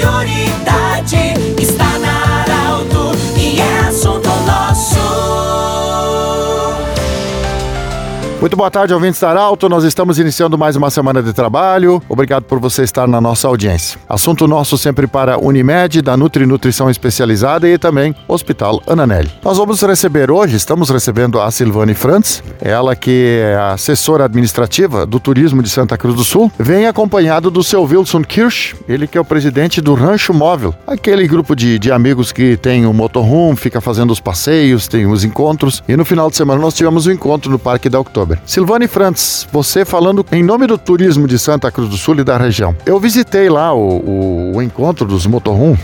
Signori. Muito boa tarde, ouvintes da Arauto. Nós estamos iniciando mais uma semana de trabalho. Obrigado por você estar na nossa audiência. Assunto nosso sempre para Unimed, da Nutri Nutrição Especializada e também Hospital Ananelli. Nós vamos receber hoje, estamos recebendo a Silvane Frantz, ela que é assessora administrativa do Turismo de Santa Cruz do Sul, vem acompanhado do seu Wilson Kirsch, ele que é o presidente do Rancho Móvel, aquele grupo de, de amigos que tem o motorhome, fica fazendo os passeios, tem os encontros. E no final de semana nós tivemos um encontro no Parque da Oktober. Silvane Frantz, você falando em nome do turismo de Santa Cruz do Sul e da região. Eu visitei lá o, o, o encontro dos motorhome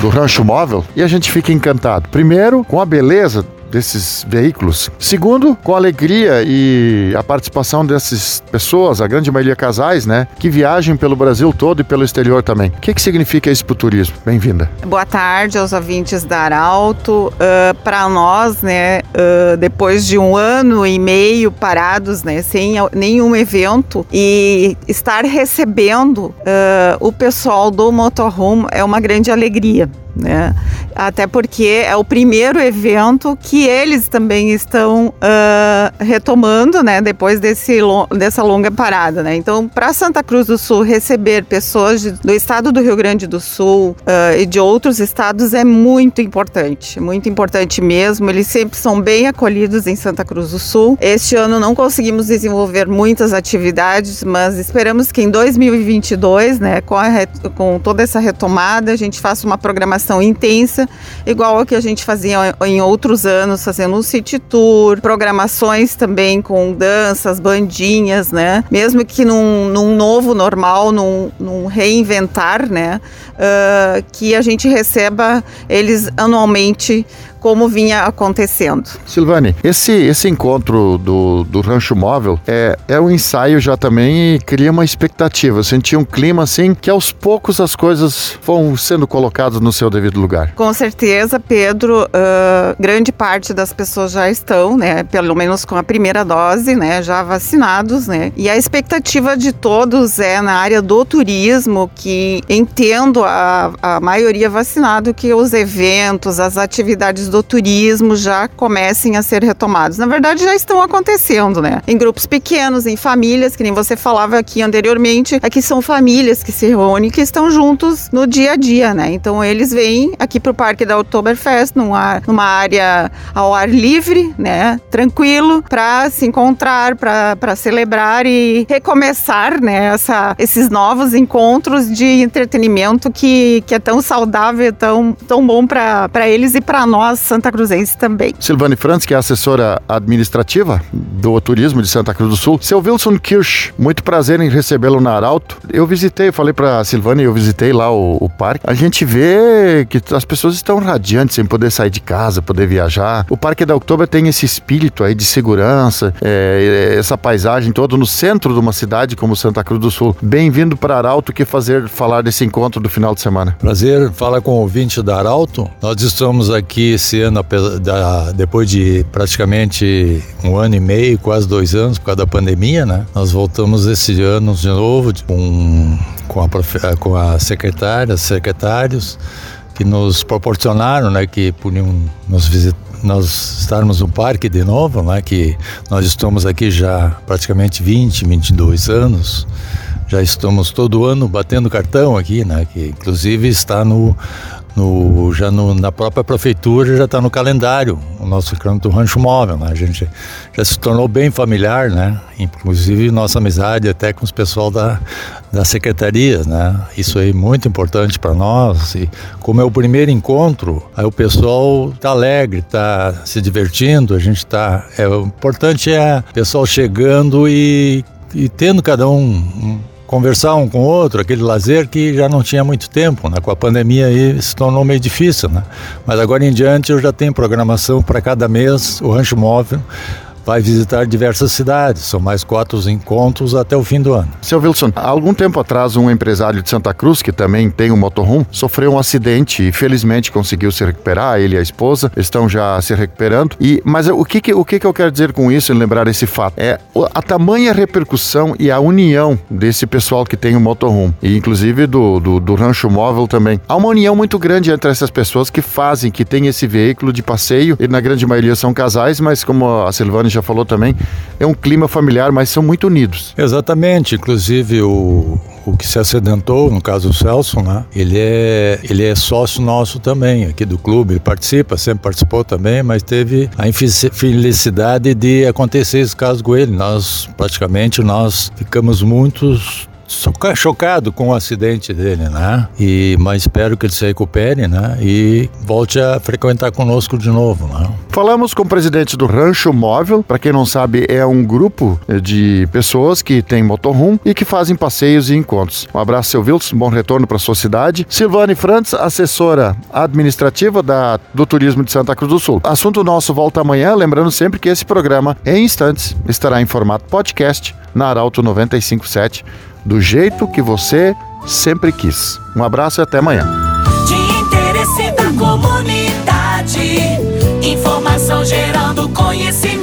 do Rancho Móvel e a gente fica encantado. Primeiro, com a beleza desses veículos. Segundo, com a alegria e a participação dessas pessoas, a grande maioria casais, né, que viajam pelo Brasil todo e pelo exterior também. O que, que significa isso para o turismo? Bem-vinda. Boa tarde aos ouvintes da Arauto. Uh, para nós, né, uh, depois de um ano e meio parados, né, sem nenhum evento e estar recebendo uh, o pessoal do motorhome é uma grande alegria né? Até porque é o primeiro evento que eles também estão uh, retomando, né? Depois desse, dessa longa parada, né? Então, para Santa Cruz do Sul receber pessoas de, do estado do Rio Grande do Sul uh, e de outros estados é muito importante, muito importante mesmo. Eles sempre são bem acolhidos em Santa Cruz do Sul. Este ano não conseguimos desenvolver muitas atividades, mas esperamos que em 2022, né, com, a, com toda essa retomada, a gente faça uma programação programação intensa, igual a que a gente fazia em outros anos, fazendo um city tour, programações também com danças, bandinhas, né? Mesmo que num, num novo normal, num, num reinventar, né? Uh, que a gente receba eles anualmente como vinha acontecendo. Silvane, esse, esse encontro do, do Rancho Móvel é, é um ensaio já também e cria uma expectativa. Eu senti um clima assim que aos poucos as coisas vão sendo colocadas no seu devido lugar. Com certeza, Pedro, uh, grande parte das pessoas já estão, né, pelo menos com a primeira dose, né, já vacinados, né, e a expectativa de todos é na área do turismo, que entendo a, a maioria vacinado, que os eventos, as atividades do turismo já comecem a ser retomados. Na verdade, já estão acontecendo, né? Em grupos pequenos, em famílias, que nem você falava aqui anteriormente, aqui são famílias que se reúnem, que estão juntos no dia a dia, né? Então eles vêm aqui para o Parque da Oktoberfest, numa, numa área ao ar livre, né? Tranquilo, para se encontrar, para celebrar e recomeçar, né? Essa, esses novos encontros de entretenimento que, que é tão saudável, tão, tão bom para eles e para nós Santa Cruzense também. Silvane Franz, que é assessora administrativa do turismo de Santa Cruz do Sul. Seu Wilson Kirsch, muito prazer em recebê-lo na Arauto. Eu visitei, falei para Silvane, eu visitei lá o, o, parque. A gente vê que as pessoas estão radiantes em poder sair de casa, poder viajar. O Parque da Oktober tem esse espírito aí de segurança, é, essa paisagem toda no centro de uma cidade como Santa Cruz do Sul. Bem-vindo para Arauto, que fazer falar desse encontro do final de semana. Prazer, fala com o ouvinte da Arauto. Nós estamos aqui esse ano, depois de praticamente um ano e meio, quase dois anos, por causa da pandemia, né? Nós voltamos esse ano de novo com, com, a, com a secretária, secretários, que nos proporcionaram, né, que podiam nos visitar nós estarmos no parque de novo, né, que nós estamos aqui já praticamente 20, 22 anos, já estamos todo ano batendo cartão aqui, né, que inclusive está no no, já no, na própria prefeitura já está no calendário o nosso canto Rancho Móvel, né? A gente já se tornou bem familiar, né? Inclusive nossa amizade até com os pessoal da, da secretaria, né? Isso aí é muito importante para nós e como é o primeiro encontro, aí o pessoal está alegre, está se divertindo, a gente está... É, o importante é o pessoal chegando e, e tendo cada um, um conversar um com o outro, aquele lazer que já não tinha muito tempo, né? Com a pandemia aí se tornou meio difícil, né? Mas agora em diante eu já tenho programação para cada mês, o Rancho Móvel vai visitar diversas cidades. São mais quatro encontros até o fim do ano. Seu Wilson, há algum tempo atrás, um empresário de Santa Cruz, que também tem um motorhome, sofreu um acidente e felizmente conseguiu se recuperar. Ele e a esposa estão já se recuperando. E, mas o que, que, o que, que eu quero dizer com isso, em lembrar esse fato? É a tamanha repercussão e a união desse pessoal que tem o um motorhome, e inclusive do, do, do rancho móvel também. Há uma união muito grande entre essas pessoas que fazem, que têm esse veículo de passeio, e na grande maioria são casais, mas como a Silvane já falou também, é um clima familiar, mas são muito unidos. Exatamente, inclusive o, o que se acidentou, no caso o Celso, né? Ele é, ele é sócio nosso também, aqui do clube, ele participa, sempre participou também, mas teve a infelicidade de acontecer esse caso com ele. Nós, praticamente, nós ficamos muitos chocado com o acidente dele, né? E mas espero que ele se recupere, né? E volte a frequentar conosco de novo, né? Falamos com o presidente do Rancho Móvel, para quem não sabe, é um grupo de pessoas que tem motorhome e que fazem passeios e encontros. Um abraço, seu Wilson, bom retorno para sua cidade. Silvane Frantz, assessora administrativa da, do Turismo de Santa Cruz do Sul. Assunto nosso volta amanhã, lembrando sempre que esse programa, em instantes, estará em formato podcast na Arauto 957 do jeito que você sempre quis. Um abraço e até amanhã. De interesse da comunidade, informação gerando conhecimento.